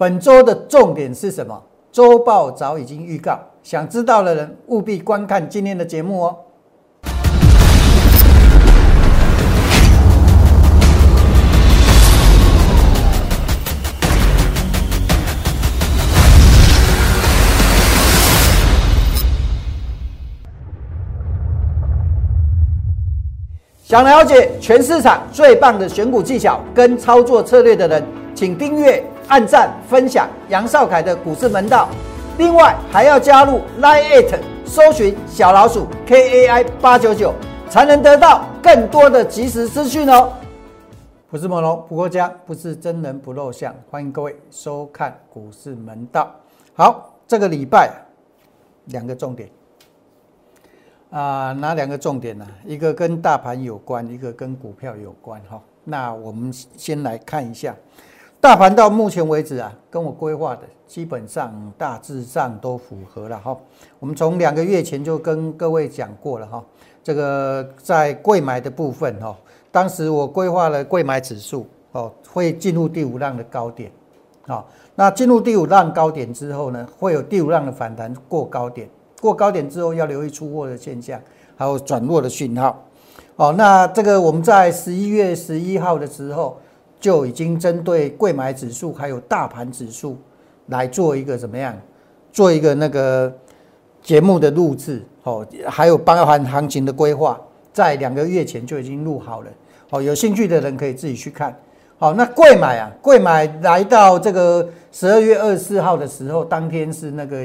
本周的重点是什么？周报早已经预告，想知道的人务必观看今天的节目哦。想了解全市场最棒的选股技巧跟操作策略的人，请订阅、按赞、分享杨少凯的股市门道。另外还要加入 Line It，搜寻小老鼠 KAI 八九九，才能得到更多的即时资讯哦。不是猛龙不过家，不是真人不露相，欢迎各位收看股市门道。好，这个礼拜两个重点。啊，哪两个重点呢？一个跟大盘有关，一个跟股票有关哈。那我们先来看一下，大盘到目前为止啊，跟我规划的基本上大致上都符合了哈。我们从两个月前就跟各位讲过了哈，这个在贵买的部分哈，当时我规划了贵买指数哦，会进入第五浪的高点，好，那进入第五浪高点之后呢，会有第五浪的反弹过高点。过高点之后要留意出货的现象，还有转弱的讯号。哦，那这个我们在十一月十一号的时候就已经针对贵买指数还有大盘指数来做一个怎么样？做一个那个节目的录制，哦，还有包含行情的规划，在两个月前就已经录好了。哦，有兴趣的人可以自己去看。好，那贵买啊，贵买来到这个十二月二十四号的时候，当天是那个。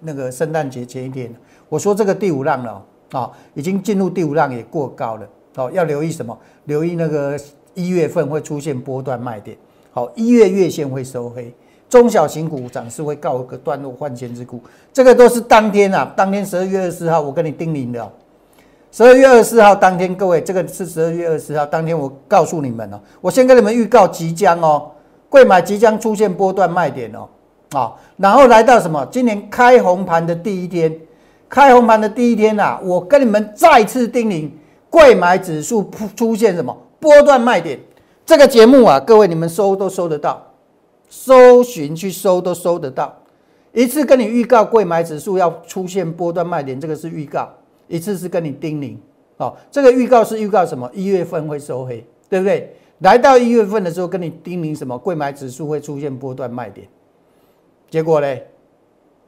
那个圣诞节前一天，我说这个第五浪了啊，已经进入第五浪，也过高了哦。要留意什么？留意那个一月份会出现波段卖点。好，一月月线会收黑，中小型股涨势会告一个段落，换钱之股。这个都是当天啊，当天十二月二十四号我跟你叮咛的。十二月二十四号当天，各位，这个是十二月二十四号当天，我告诉你们哦，我先跟你们预告即将哦，贵买即将出现波段卖点哦。啊，然后来到什么？今年开红盘的第一天，开红盘的第一天呐，我跟你们再次叮咛，贵买指数出现什么波段卖点？这个节目啊，各位你们搜都搜得到，搜寻去搜都搜得到。一次跟你预告贵买指数要出现波段卖点，这个是预告；一次是跟你叮咛，哦，这个预告是预告什么？一月份会收黑，对不对？来到一月份的时候，跟你叮咛什么？贵买指数会出现波段卖点。结果嘞，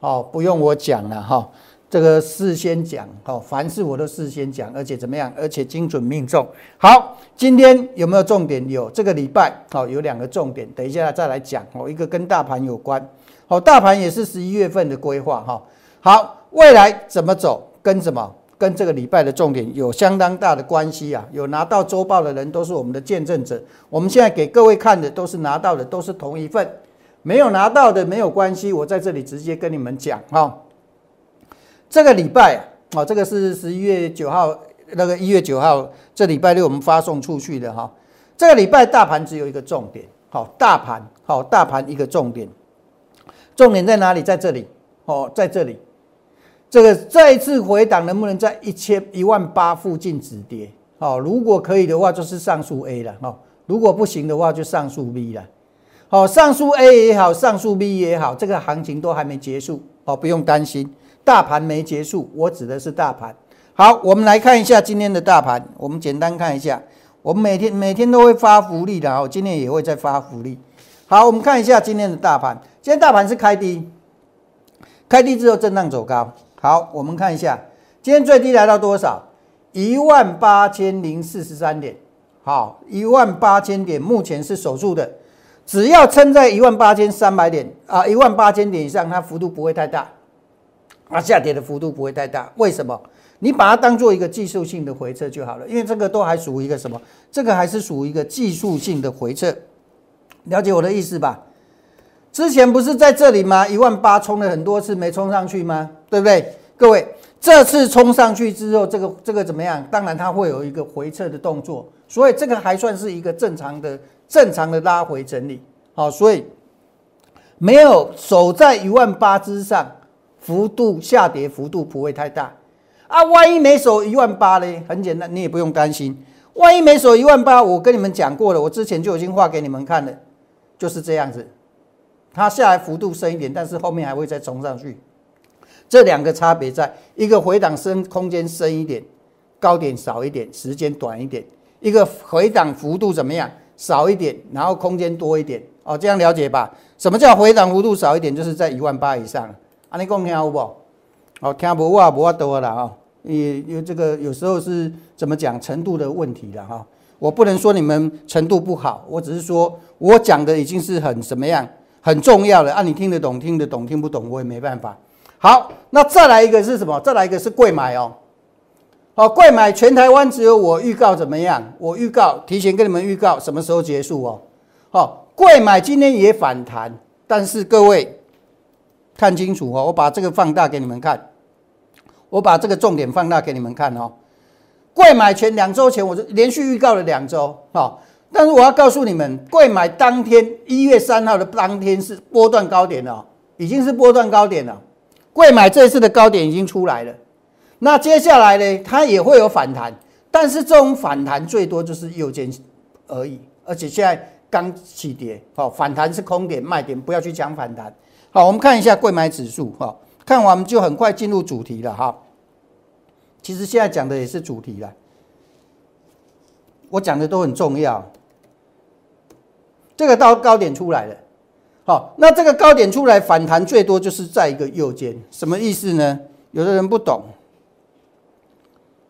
哦，不用我讲了哈，这个事先讲，哦，凡事我都事先讲，而且怎么样，而且精准命中。好，今天有没有重点？有，这个礼拜，哦，有两个重点，等一下再来讲。哦，一个跟大盘有关，好，大盘也是十一月份的规划，哈。好，未来怎么走，跟什么，跟这个礼拜的重点有相当大的关系啊。有拿到周报的人都是我们的见证者，我们现在给各位看的都是拿到的，都是同一份。没有拿到的没有关系，我在这里直接跟你们讲哈。这个礼拜啊，这个是十一月九号，那个一月九号，这礼拜六我们发送出去的哈。这个礼拜大盘只有一个重点，好，大盘好，大盘一个重点，重点在哪里？在这里哦，在这里。这个再次回档能不能在一千一万八附近止跌？好，如果可以的话，就是上述 A 了哈；如果不行的话，就上述 B 了。好，上述 A 也好，上述 B 也好，这个行情都还没结束，哦，不用担心，大盘没结束，我指的是大盘。好，我们来看一下今天的大盘，我们简单看一下，我们每天每天都会发福利的哦，今天也会再发福利。好，我们看一下今天的大盘，今天大盘是开低，开低之后震荡走高。好，我们看一下，今天最低来到多少？一万八千零四十三点。好，一万八千点，目前是守住的。只要撑在一万八千三百点啊，一万八千点以上，它幅度不会太大，啊，下跌的幅度不会太大。为什么？你把它当做一个技术性的回撤就好了，因为这个都还属于一个什么？这个还是属于一个技术性的回撤。了解我的意思吧？之前不是在这里吗？一万八冲了很多次没冲上去吗？对不对？各位，这次冲上去之后，这个这个怎么样？当然它会有一个回撤的动作，所以这个还算是一个正常的。正常的拉回整理，好，所以没有守在一万八之上，幅度下跌幅度不会太大啊。万一没守一万八呢？很简单，你也不用担心。万一没守一万八，我跟你们讲过了，我之前就已经画给你们看了，就是这样子，它下来幅度深一点，但是后面还会再冲上去。这两个差别在一个回档深空间深一点，高点少一点，时间短一点；一个回档幅度怎么样？少一点，然后空间多一点。哦，这样了解吧？什么叫回档幅度少一点？就是在一万八以上。啊，你讲听有不？哦，听不我不多了啊。因因为这个有时候是怎么讲程度的问题了哈。我不能说你们程度不好，我只是说我讲的已经是很什么样很重要了啊。你听得懂听得懂，听不懂我也没办法。好，那再来一个是什么？再来一个是贵买哦。好，贵买全台湾只有我预告怎么样？我预告提前跟你们预告什么时候结束哦。好，贵买今天也反弹，但是各位看清楚哦，我把这个放大给你们看，我把这个重点放大给你们看哦。贵买前两周前我就连续预告了两周，好，但是我要告诉你们，贵买当天一月三号的当天是波段高点了，已经是波段高点了。贵买这次的高点已经出来了，那接下来呢，它也会有反弹，但是这种反弹最多就是右肩而已，而且现在刚起跌，哦，反弹是空点卖点，不要去讲反弹。好，我们看一下贵买指数，哈，看完我们就很快进入主题了，哈。其实现在讲的也是主题了，我讲的都很重要。这个到高点出来了。好，那这个高点出来反弹最多就是在一个右肩，什么意思呢？有的人不懂，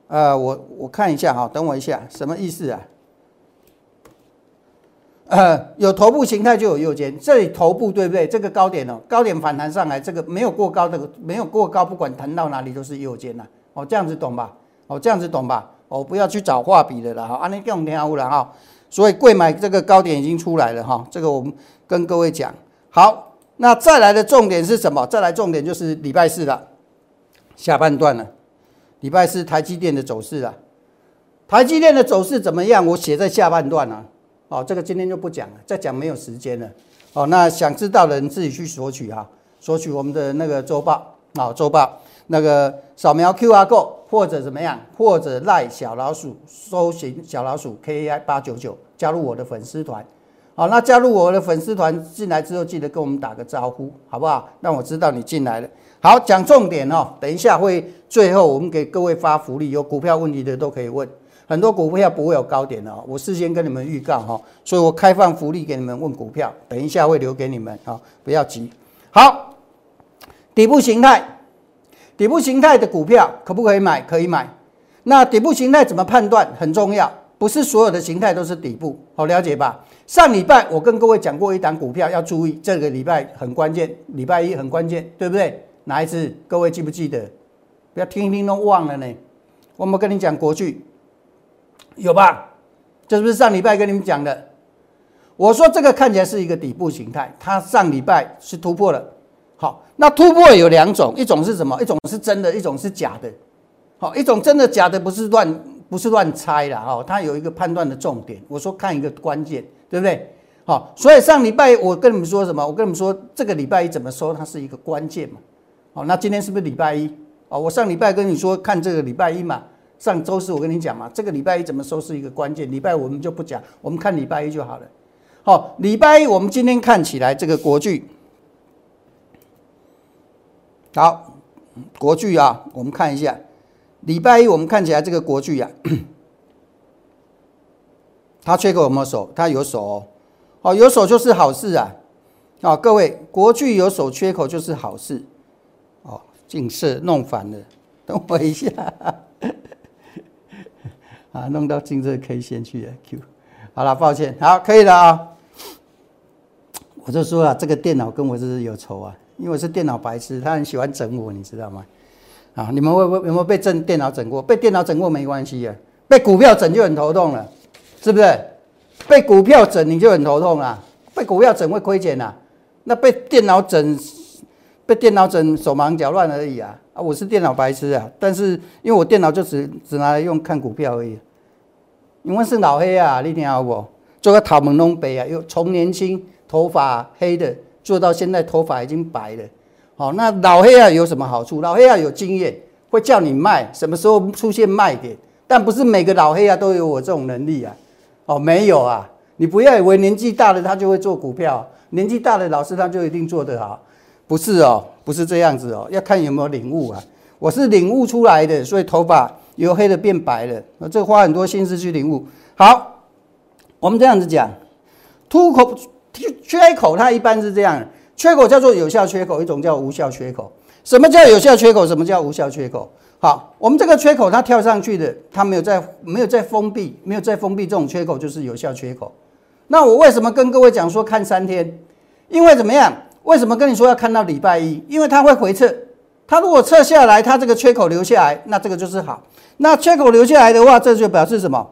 呃，我我看一下哈，等我一下，什么意思啊？呃，有头部形态就有右肩，这里头部对不对？这个高点哦，高点反弹上来，这个没有过高的，没有过高，不管弹到哪里都是右肩呐。哦，这样子懂吧？哦，这样子懂吧？哦，不要去找画笔的了哈，安利更天乌了哈。所以贵买这个高点已经出来了哈，这个我们跟各位讲。好，那再来的重点是什么？再来重点就是礼拜四了，下半段了。礼拜四台积电的走势了，台积电的走势怎么样？我写在下半段了。哦，这个今天就不讲了，再讲没有时间了。哦，那想知道的人自己去索取哈，索取我们的那个周报啊，周报那个扫描 Q R code 或者怎么样，或者赖小老鼠搜寻小老鼠 K A I 八九九，加入我的粉丝团。好，那加入我的粉丝团进来之后，记得跟我们打个招呼，好不好？让我知道你进来了。好，讲重点哦。等一下会最后我们给各位发福利，有股票问题的都可以问。很多股票不会有高点哦，我事先跟你们预告哈，所以我开放福利给你们问股票。等一下会留给你们啊，不要急。好，底部形态，底部形态的股票可不可以买？可以买。那底部形态怎么判断？很重要，不是所有的形态都是底部，好了解吧？上礼拜我跟各位讲过一档股票要注意，这个礼拜很关键，礼拜一很关键，对不对？哪一次？各位记不记得？不要听一听都忘了呢。我们跟你讲国剧，有吧？这是不是上礼拜跟你们讲的？我说这个看起来是一个底部形态，它上礼拜是突破了。好，那突破有两种，一种是什么？一种是真的，一种是假的。好，一种真的假的不是乱不是乱猜的哈，它有一个判断的重点。我说看一个关键。对不对？好，所以上礼拜我跟你们说什么？我跟你们说，这个礼拜一怎么收，它是一个关键嘛。好，那今天是不是礼拜一？哦，我上礼拜跟你说看这个礼拜一嘛。上周四我跟你讲嘛，这个礼拜一怎么收是一个关键。礼拜五我们就不讲，我们看礼拜一就好了。好，礼拜一我们今天看起来这个国剧，好，国剧啊，我们看一下，礼拜一我们看起来这个国剧呀。它缺口有没有手？它有手哦，哦，有手就是好事啊！好，各位，国巨有手缺口就是好事哦。近色弄反了，等我一下，啊，弄到金色 K 线去了 Q。好了，抱歉，好，可以了啊。我就说啊，这个电脑跟我是有仇啊，因为我是电脑白痴，他很喜欢整我，你知道吗？啊，你们会不会有没有被整电脑整过？被电脑整过没关系啊，被股票整就很头痛了。是不是被股票整你就很头痛啊？被股票整会亏钱啊？那被电脑整，被电脑整手忙脚乱而已啊！我是电脑白痴啊！但是因为我电脑就只只拿来用看股票而已。因为是老黑啊，你听好不？做个桃门弄白啊，又从年轻头发黑的做到现在头发已经白了。好，那老黑啊有什么好处？老黑啊有经验，会叫你卖，什么时候出现卖点？但不是每个老黑啊都有我这种能力啊。哦，没有啊！你不要以为年纪大了他就会做股票，年纪大的老师他就一定做得好，不是哦，不是这样子哦，要看有没有领悟啊。我是领悟出来的，所以头发由黑的变白了，那这花很多心思去领悟。好，我们这样子讲，突口缺口它一般是这样，缺口叫做有效缺口，一种叫无效缺口。什么叫有效缺口？什么叫无效缺口？好，我们这个缺口它跳上去的，它没有在没有在封闭，没有在封闭，这种缺口就是有效缺口。那我为什么跟各位讲说看三天？因为怎么样？为什么跟你说要看到礼拜一？因为它会回撤，它如果撤下来，它这个缺口留下来，那这个就是好。那缺口留下来的话，这就表示什么？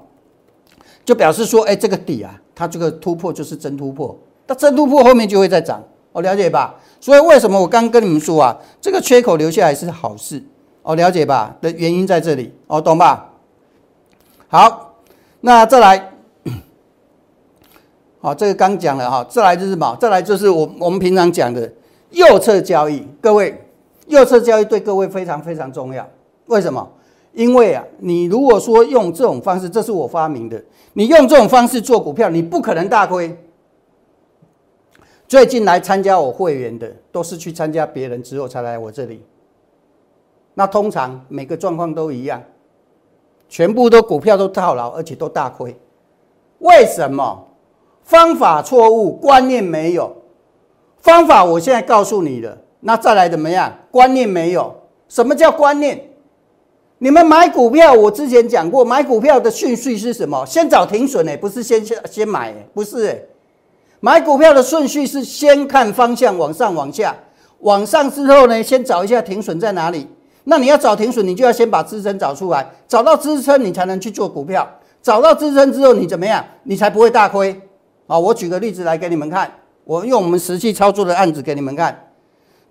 就表示说，哎，这个底啊，它这个突破就是真突破。那真突破后面就会再涨，哦，了解吧？所以为什么我刚跟你们说啊，这个缺口留下来是好事，哦，了解吧？的原因在这里，哦，懂吧？好，那再来。好，这个刚讲了哈，再来就是什么？再来就是我我们平常讲的右侧交易。各位，右侧交易对各位非常非常重要。为什么？因为啊，你如果说用这种方式，这是我发明的，你用这种方式做股票，你不可能大亏。最近来参加我会员的，都是去参加别人之后才来我这里。那通常每个状况都一样，全部都股票都套牢，而且都大亏。为什么？方法错误，观念没有。方法我现在告诉你了，那再来怎么样？观念没有。什么叫观念？你们买股票，我之前讲过，买股票的顺序是什么？先找停损，呢，不是先先先买，不是，买股票的顺序是先看方向，往上往下，往上之后呢，先找一下停损在哪里。那你要找停损，你就要先把支撑找出来，找到支撑，你才能去做股票。找到支撑之后，你怎么样？你才不会大亏。啊，我举个例子来给你们看，我用我们实际操作的案子给你们看。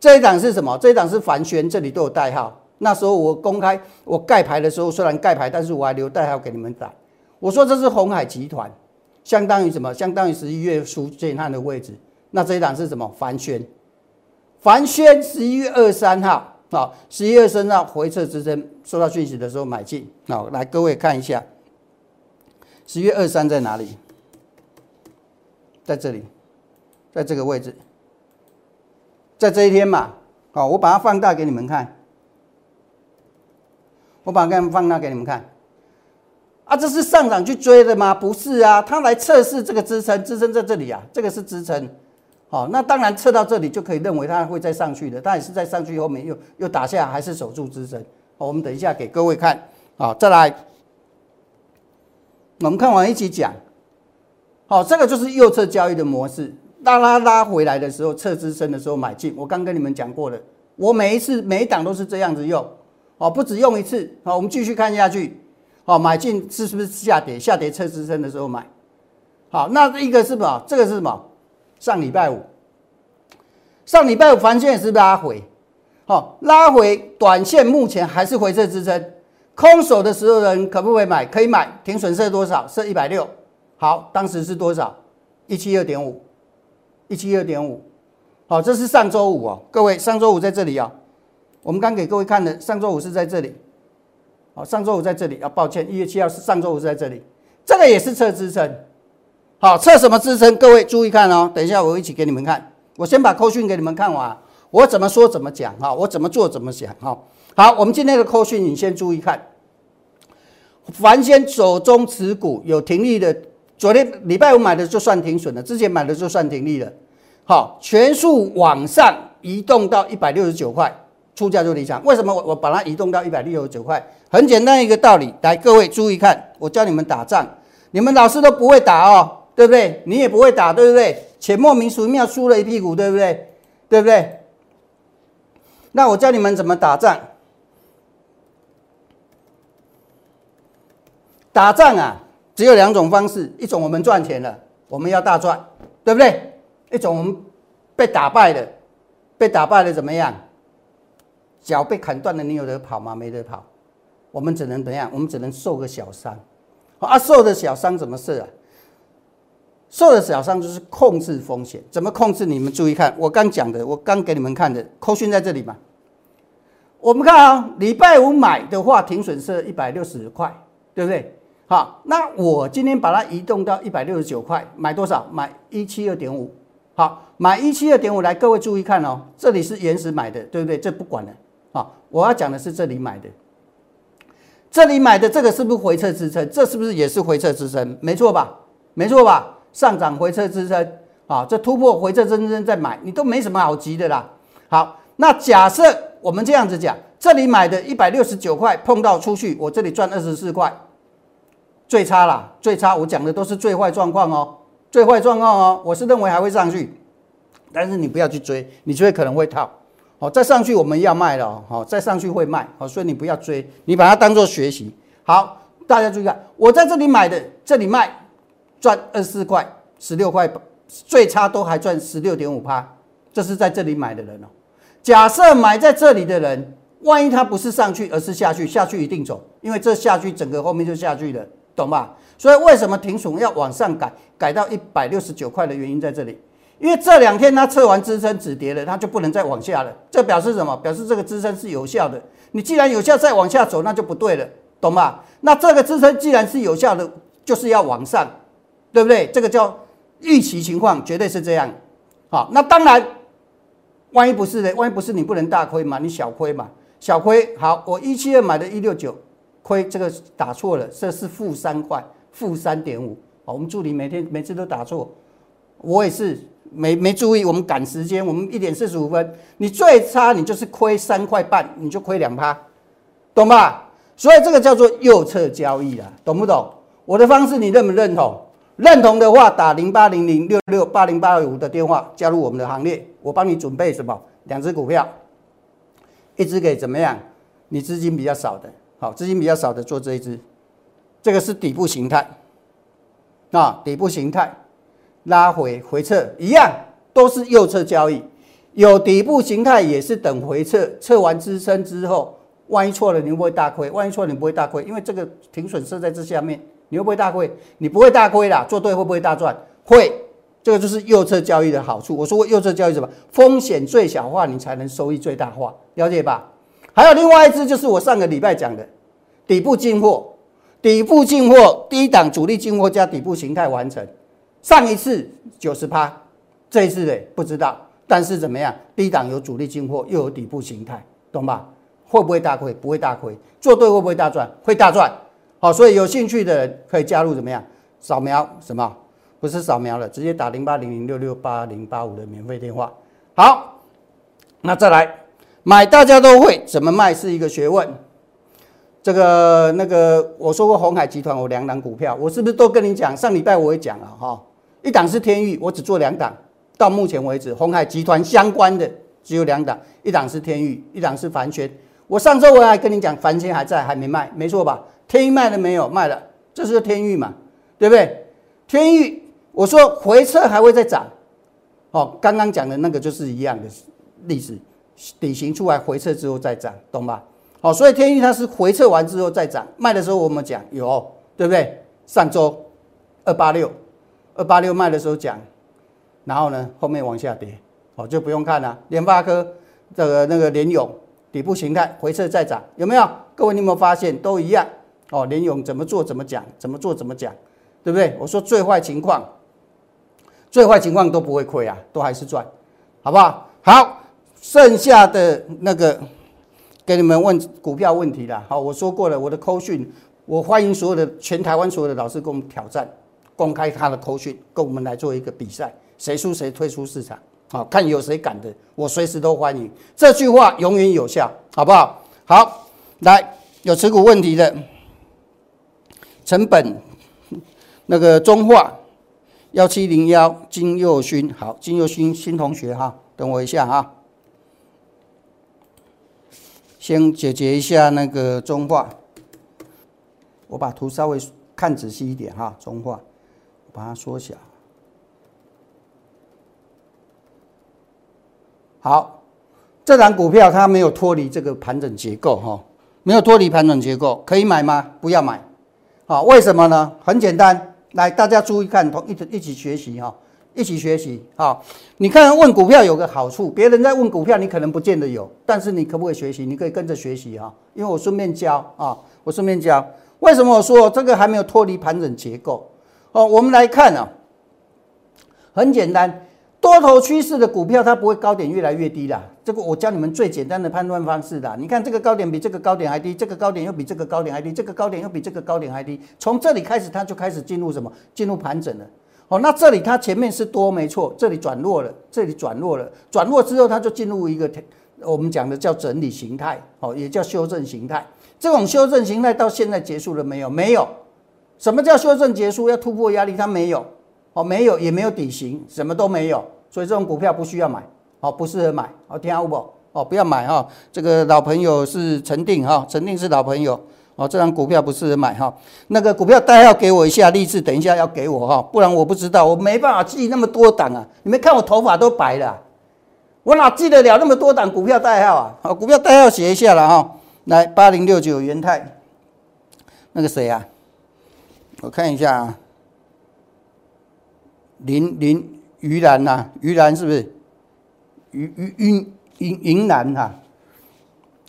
这一档是什么？这一档是凡轩，这里都有代号。那时候我公开我盖牌的时候，虽然盖牌，但是我还留代号给你们打。我说这是红海集团，相当于什么？相当于十一月初建汉的位置。那这一档是什么？凡轩，凡轩十一月二三号，啊，十一月二三号回撤支撑，收到讯息的时候买进。好，来各位看一下，十月二三在哪里？在这里，在这个位置，在这一天嘛，好，我把它放大给你们看，我把它放大给你们看，啊，这是上涨去追的吗？不是啊，它来测试这个支撑，支撑在这里啊，这个是支撑，好，那当然测到这里就可以认为它会再上去的，它也是在上去后面又又打下，还是守住支撑，好，我们等一下给各位看，好，再来，我们看完一起讲。好，这个就是右侧交易的模式。当它拉回来的时候，测支撑的时候买进。我刚跟你们讲过了，我每一次每一档都是这样子用。哦，不止用一次。好，我们继续看下去。好，买进是是不是下跌？下跌测支撑的时候买。好，那一个是什么？这个是什么？上礼拜五，上礼拜五凡线是不是拉回？好，拉回短线目前还是回撤支撑。空手的时候人可不可以买？可以买。停损设多少？设一百六。好，当时是多少？一七二点五，一七二点五。好，这是上周五哦，各位，上周五在这里啊。我们刚给各位看的，上周五是在这里。好，上周五在这里啊，抱歉，一月七号是上周五是在这里。这个也是测支撑。好，测什么支撑？各位注意看哦，等一下我一起给你们看。我先把扣讯给你们看完，我怎么说怎么讲哈，我怎么做怎么想哈。好，我们今天的扣讯你先注意看。凡先手中持股有停利的。昨天礼拜五买的就算停损了，之前买的就算停利了。好，全数往上移动到一百六十九块，出价就离场。为什么我我把它移动到一百六十九块？很简单一个道理，来各位注意看，我教你们打仗，你们老师都不会打哦，对不对？你也不会打，对不对？且莫名其妙输了一屁股，对不对？对不对？那我教你们怎么打仗。打仗啊！只有两种方式，一种我们赚钱了，我们要大赚，对不对？一种我们被打败了，被打败了怎么样？脚被砍断了，你有得跑吗？没得跑，我们只能怎样？我们只能受个小伤。啊，受的小伤怎么受啊？受的小伤就是控制风险，怎么控制？你们注意看，我刚讲的，我刚给你们看的，扣讯在这里嘛。我们看啊，礼拜五买的话，停损是一百六十块，对不对？好，那我今天把它移动到一百六十九块，买多少？买一七二点五。好，买一七二点五来，各位注意看哦，这里是原始买的，对不对？这不管了。好，我要讲的是这里买的，这里买的这个是不是回撤支撑？这是不是也是回撤支撑？没错吧？没错吧？上涨回撤支撑，啊，这突破回撤支撑再买，你都没什么好急的啦。好，那假设我们这样子讲，这里买的一百六十九块碰到出去，我这里赚二十四块。最差啦，最差，我讲的都是最坏状况哦，最坏状况哦，我是认为还会上去，但是你不要去追，你追可能会套，好，再上去我们要卖了，好，再上去会卖，好，所以你不要追，你把它当做学习。好，大家注意看，我在这里买的，这里卖，赚二十四块，十六块，最差都还赚十六点五趴，这是在这里买的人哦。假设买在这里的人，万一他不是上去，而是下去，下去一定走，因为这下去整个后面就下去了。懂吧？所以为什么停损要往上改，改到一百六十九块的原因在这里，因为这两天它测完支撑止跌了，它就不能再往下了。这表示什么？表示这个支撑是有效的。你既然有效，再往下走那就不对了，懂吧？那这个支撑既然是有效的，就是要往上，对不对？这个叫预期情况，绝对是这样。好，那当然，万一不是呢？万一不是你不能大亏嘛？你小亏嘛？小亏好，我一七二买的一六九。亏这个打错了，这是负三块，负三点五。好，我们助理每天每次都打错，我也是没没注意。我们赶时间，我们一点四十五分，你最差你就是亏三块半，你就亏两趴，懂吧？所以这个叫做右侧交易啊，懂不懂？我的方式你认不认同？认同的话，打零八零零六六八零八五的电话加入我们的行列，我帮你准备什么？两只股票，一只给怎么样？你资金比较少的。好，资金比较少的做这一支，这个是底部形态，啊，底部形态拉回回撤一样，都是右侧交易，有底部形态也是等回撤，测完支撑之后，万一错了你会不会大亏？万一错了你不会大亏，因为这个停损设在这下面，你会不会大亏？你不会大亏啦，做对会不会大赚？会，这个就是右侧交易的好处。我说过右侧交易什么？风险最小化，你才能收益最大化，了解吧？还有另外一只，就是我上个礼拜讲的底部进货，底部进货低档主力进货加底部形态完成。上一次九十趴，这一次呢不知道，但是怎么样？低档有主力进货，又有底部形态，懂吧？会不会大亏？不会大亏。做对会不会大赚？会大赚。好，所以有兴趣的人可以加入怎么样？扫描什么？不是扫描了，直接打零八零零六六八零八五的免费电话。好，那再来。买大家都会，怎么卖是一个学问。这个那个我说过，红海集团我两档股票，我是不是都跟你讲？上礼拜我也讲了哈，一档是天域，我只做两档。到目前为止，红海集团相关的只有两档，一档是天域，一档是凡轩。我上周我还跟你讲，凡轩还在，还没卖，没错吧？天域卖了没有？卖了，这是天域嘛，对不对？天域，我说回撤还会再涨。哦，刚刚讲的那个就是一样的历史。底型出来回撤之后再涨，懂吧？好，所以天域它是回撤完之后再涨，卖的时候我们讲有，对不对？上周二八六，二八六卖的时候讲，然后呢后面往下跌，哦就不用看了。联发科这个那个联勇底部形态回撤再涨，有没有？各位你有没有发现都一样？哦，联勇怎么做怎么讲，怎么做怎么讲，对不对？我说最坏情况，最坏情况都不会亏啊，都还是赚，好不好？好。剩下的那个给你们问股票问题了，好，我说过了，我的扣讯，我欢迎所有的全台湾所有的老师跟我们挑战，公开他的扣讯，跟我们来做一个比赛，谁输谁退出市场，好看有谁敢的，我随时都欢迎，这句话永远有效，好不好？好，来有持股问题的，成本那个中化幺七零幺金佑勋，好，金佑勋新同学哈，等我一下哈。先解决一下那个中化，我把图稍微看仔细一点哈，中化，把它缩小。好，这档股票它没有脱离这个盘整结构哈，没有脱离盘整结构，可以买吗？不要买。好，为什么呢？很简单，来大家注意看，同一一起学习哈。一起学习啊！你看问股票有个好处，别人在问股票，你可能不见得有，但是你可不可以学习？你可以跟着学习啊！因为我顺便教啊，我顺便教。为什么我说这个还没有脱离盘整结构？哦，我们来看啊，很简单，多头趋势的股票它不会高点越来越低的。这个我教你们最简单的判断方式的。你看这个高点比这个高点还低，这个高点又比这个高点还低，这个高点又比这个高点还低。从这里开始，它就开始进入什么？进入盘整了。哦，那这里它前面是多没错，这里转弱了，这里转弱了，转弱之后它就进入一个我们讲的叫整理形态，哦，也叫修正形态。这种修正形态到现在结束了没有？没有。什么叫修正结束？要突破压力，它没有。哦，没有，也没有底型，什么都没有。所以这种股票不需要买，哦，不适合买。哦，听好不？哦，不要买哈。这个老朋友是陈定哈，陈定是老朋友。哦，这张股票不适合买哈。那个股票代号给我一下，励志等一下要给我哈，不然我不知道，我没办法记那么多档啊。你们看我头发都白了，我哪记得了那么多档股票代号啊？好，股票代号写一下了哈。来，八零六九元泰，那个谁啊？我看一下啊，林林于兰呐，于兰是不是？于于云云云兰哈。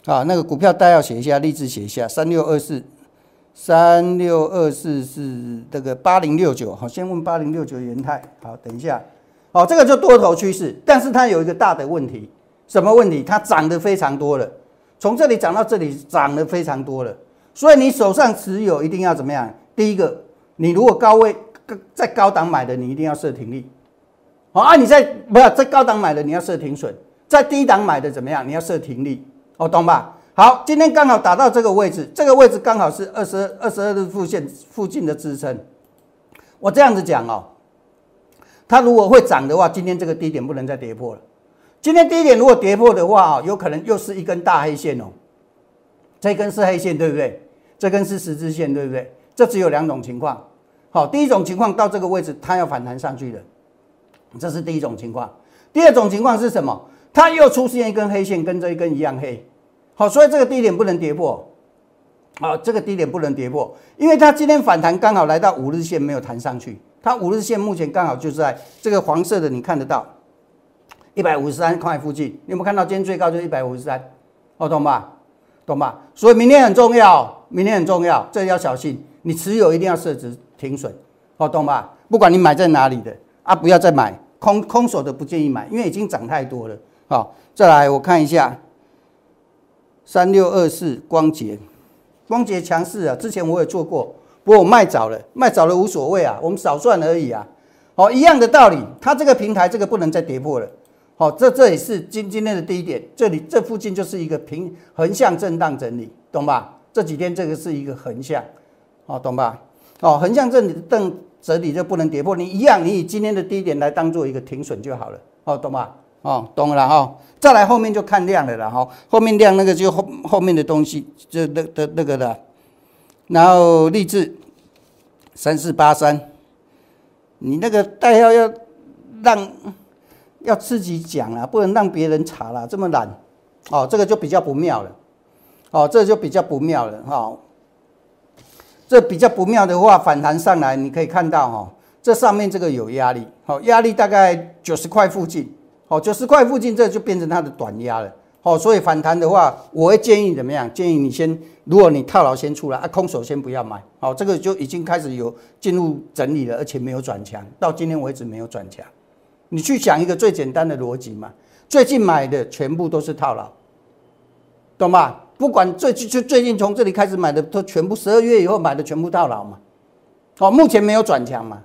啊，那个股票代号写一下，立志写一下，三六二四，三六二四是这个八零六九。好，先问八零六九元泰。好，等一下。好，这个就多头趋势，但是它有一个大的问题，什么问题？它涨得非常多了，从这里涨到这里涨得非常多了，所以你手上持有一定要怎么样？第一个，你如果高位在高档买的，你一定要设停利。好啊，你在不要在高档买的，你要设停损；在低档买的怎么样？你要设停利。哦，懂吧？好，今天刚好打到这个位置，这个位置刚好是二十二十二日附线附近的支撑。我这样子讲哦，它如果会涨的话，今天这个低点不能再跌破了。今天低点如果跌破的话哦，有可能又是一根大黑线哦。这根是黑线，对不对？这根是十字线，对不对？这只有两种情况。好，第一种情况到这个位置，它要反弹上去的，这是第一种情况。第二种情况是什么？它又出现一根黑线，跟这一根一样黑，好，所以这个低点不能跌破，好，这个低点不能跌破，因为它今天反弹刚好来到五日线没有弹上去，它五日线目前刚好就在这个黄色的，你看得到一百五十三块附近，你有没有看到今天最高就一百五十三？哦，懂吧？懂吧？所以明天很重要，明天很重要，这要小心，你持有一定要设置停损，哦，懂吧？不管你买在哪里的啊，不要再买空空手的，不建议买，因为已经涨太多了。好，再来我看一下三六二四光节，光节强势啊！之前我也做过，不过我卖早了，卖早了无所谓啊，我们少赚而已啊。好，一样的道理，它这个平台这个不能再跌破了。好，这这也是今今天的低点，这里这附近就是一个平横向震荡整理，懂吧？这几天这个是一个横向，好，懂吧？哦，横向震整整理就不能跌破，你一样，你以今天的低点来当做一个停损就好了，哦，懂吧？哦，懂了哈，再来后面就看量的了哈，后面量那个就后后面的东西就那的那个的，然后励志三四八三，你那个代号要让要自己讲啊，不能让别人查了，这么懒，哦，这个就比较不妙了，哦，这就比较不妙了哈，这比较不妙的话，反弹上来你可以看到哈，这上面这个有压力，好，压力大概九十块附近。好，九十块附近，这就变成它的短压了。好，所以反弹的话，我会建议怎么样？建议你先，如果你套牢先出来，啊，空手先不要买。好，这个就已经开始有进入整理了，而且没有转强，到今天为止没有转强。你去想一个最简单的逻辑嘛，最近买的全部都是套牢，懂吧？不管最就最近从这里开始买的，都全部十二月以后买的全部套牢嘛。好，目前没有转强嘛。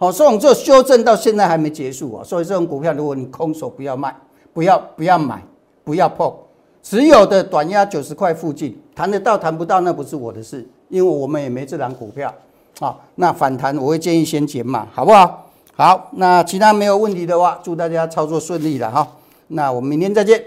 好，这种这修正到现在还没结束啊，所以这种股票如果你空手不要卖，不要不要买，不要碰，持有的短压九十块附近，谈得到谈不到那不是我的事，因为我们也没这档股票。好，那反弹我会建议先减码，好不好？好，那其他没有问题的话，祝大家操作顺利了哈。那我们明天再见。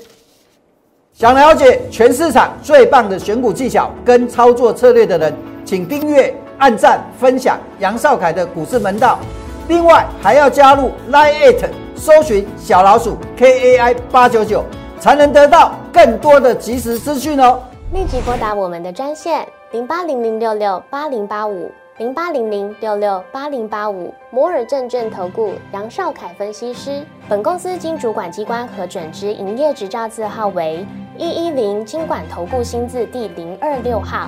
想了解全市场最棒的选股技巧跟操作策略的人，请订阅、按赞、分享杨少凯的股市门道。另外还要加入 Line It，搜寻小老鼠 KAI 八九九，才能得到更多的即时资讯哦。立即拨打我们的专线零八零零六六八零八五零八零零六六八零八五摩尔证券投顾杨少凯分析师。本公司经主管机关核准之营业执照字号为一一零金管投顾新字第零二六号。